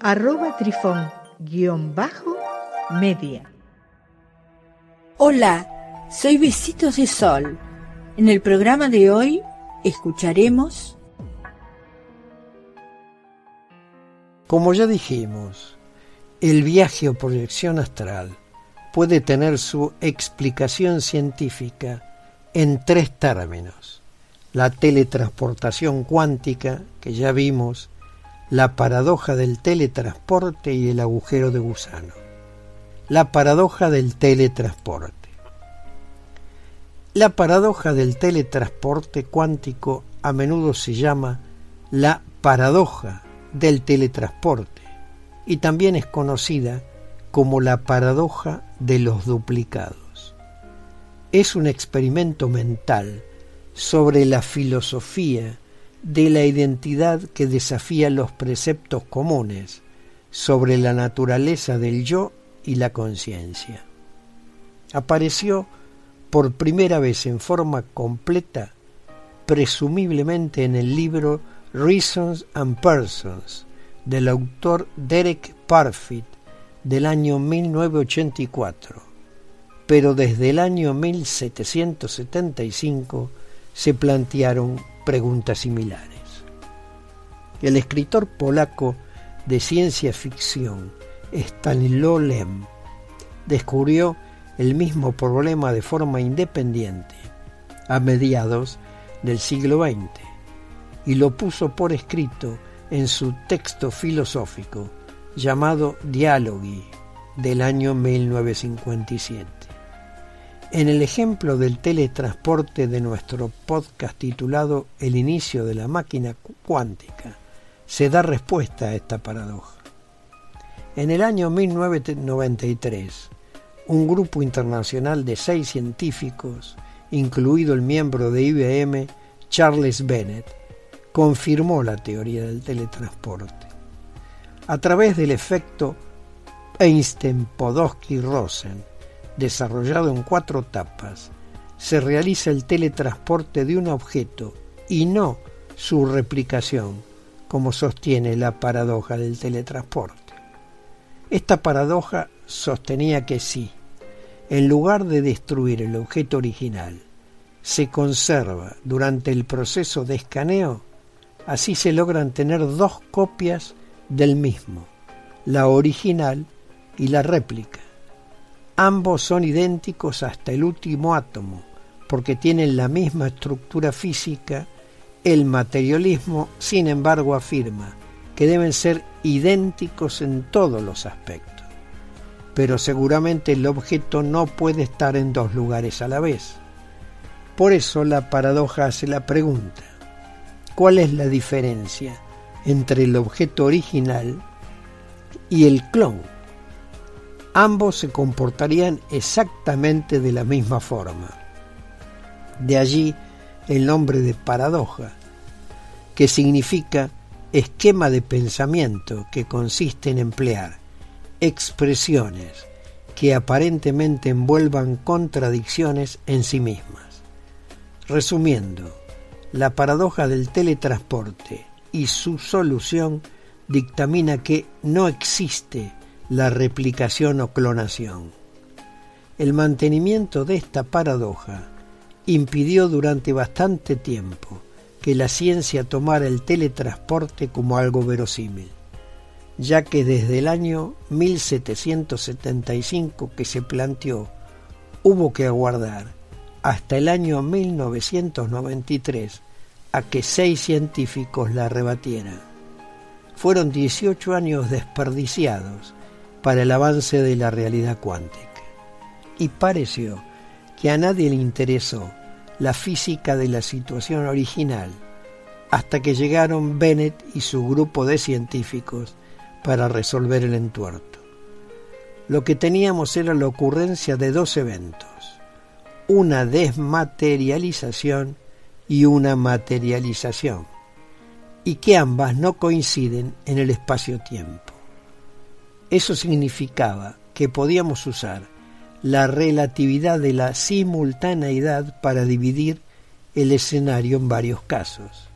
arroba trifón guion bajo media. Hola, soy Besitos de Sol. En el programa de hoy escucharemos... Como ya dijimos, el viaje o proyección astral puede tener su explicación científica en tres términos. La teletransportación cuántica, que ya vimos, la paradoja del teletransporte y el agujero de gusano. La paradoja del teletransporte. La paradoja del teletransporte cuántico a menudo se llama la paradoja del teletransporte y también es conocida como la paradoja de los duplicados. Es un experimento mental sobre la filosofía de la identidad que desafía los preceptos comunes sobre la naturaleza del yo y la conciencia. Apareció por primera vez en forma completa, presumiblemente en el libro Reasons and Persons del autor Derek Parfit del año 1984, pero desde el año 1775 se plantearon preguntas similares. El escritor polaco de ciencia ficción Stanislaw Lem descubrió el mismo problema de forma independiente a mediados del siglo XX y lo puso por escrito en su texto filosófico llamado Dialogi del año 1957. En el ejemplo del teletransporte de nuestro podcast titulado El inicio de la máquina cuántica, se da respuesta a esta paradoja. En el año 1993, un grupo internacional de seis científicos, incluido el miembro de IBM, Charles Bennett, confirmó la teoría del teletransporte a través del efecto Einstein-Podolsky-Rosen, desarrollado en cuatro etapas, se realiza el teletransporte de un objeto y no su replicación, como sostiene la paradoja del teletransporte. Esta paradoja sostenía que si, en lugar de destruir el objeto original, se conserva durante el proceso de escaneo, así se logran tener dos copias del mismo, la original y la réplica. Ambos son idénticos hasta el último átomo, porque tienen la misma estructura física. El materialismo, sin embargo, afirma que deben ser idénticos en todos los aspectos. Pero seguramente el objeto no puede estar en dos lugares a la vez. Por eso la paradoja hace la pregunta, ¿cuál es la diferencia entre el objeto original y el clon. Ambos se comportarían exactamente de la misma forma. De allí el nombre de paradoja, que significa esquema de pensamiento que consiste en emplear expresiones que aparentemente envuelvan contradicciones en sí mismas. Resumiendo, la paradoja del teletransporte y su solución dictamina que no existe la replicación o clonación. El mantenimiento de esta paradoja impidió durante bastante tiempo que la ciencia tomara el teletransporte como algo verosímil, ya que desde el año 1775 que se planteó, hubo que aguardar hasta el año 1993 a que seis científicos la rebatieran. Fueron 18 años desperdiciados para el avance de la realidad cuántica. Y pareció que a nadie le interesó la física de la situación original hasta que llegaron Bennett y su grupo de científicos para resolver el entuerto. Lo que teníamos era la ocurrencia de dos eventos, una desmaterialización y una materialización, y que ambas no coinciden en el espacio-tiempo. Eso significaba que podíamos usar la relatividad de la simultaneidad para dividir el escenario en varios casos.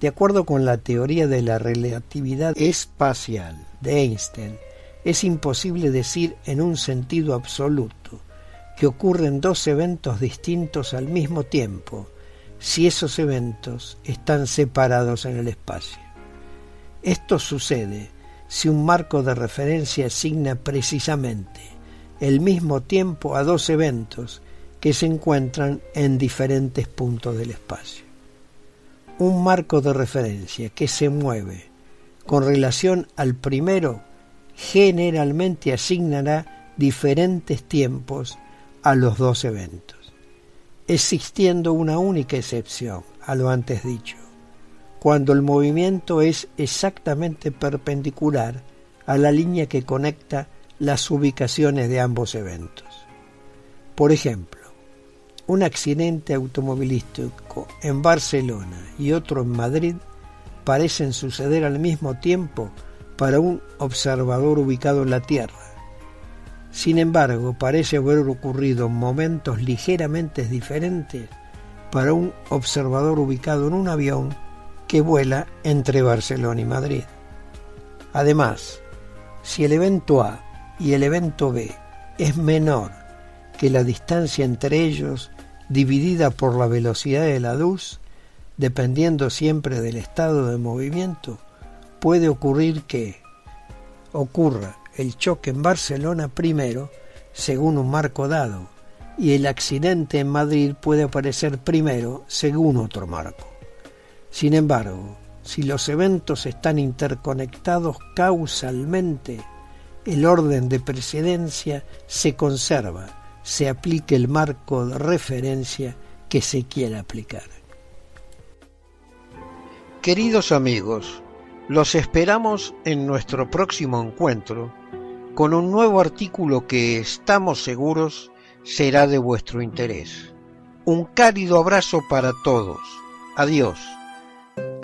De acuerdo con la teoría de la relatividad espacial de Einstein, es imposible decir en un sentido absoluto que ocurren dos eventos distintos al mismo tiempo si esos eventos están separados en el espacio. Esto sucede si un marco de referencia asigna precisamente el mismo tiempo a dos eventos que se encuentran en diferentes puntos del espacio. Un marco de referencia que se mueve con relación al primero generalmente asignará diferentes tiempos a los dos eventos, existiendo una única excepción a lo antes dicho cuando el movimiento es exactamente perpendicular a la línea que conecta las ubicaciones de ambos eventos. Por ejemplo, un accidente automovilístico en Barcelona y otro en Madrid parecen suceder al mismo tiempo para un observador ubicado en la Tierra. Sin embargo, parece haber ocurrido en momentos ligeramente diferentes para un observador ubicado en un avión que vuela entre Barcelona y Madrid. Además, si el evento A y el evento B es menor que la distancia entre ellos dividida por la velocidad de la luz, dependiendo siempre del estado de movimiento, puede ocurrir que ocurra el choque en Barcelona primero, según un marco dado, y el accidente en Madrid puede aparecer primero, según otro marco. Sin embargo, si los eventos están interconectados causalmente, el orden de precedencia se conserva, se aplique el marco de referencia que se quiera aplicar. Queridos amigos, los esperamos en nuestro próximo encuentro con un nuevo artículo que estamos seguros será de vuestro interés. Un cálido abrazo para todos. Adiós.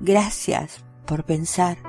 gracias por pensar.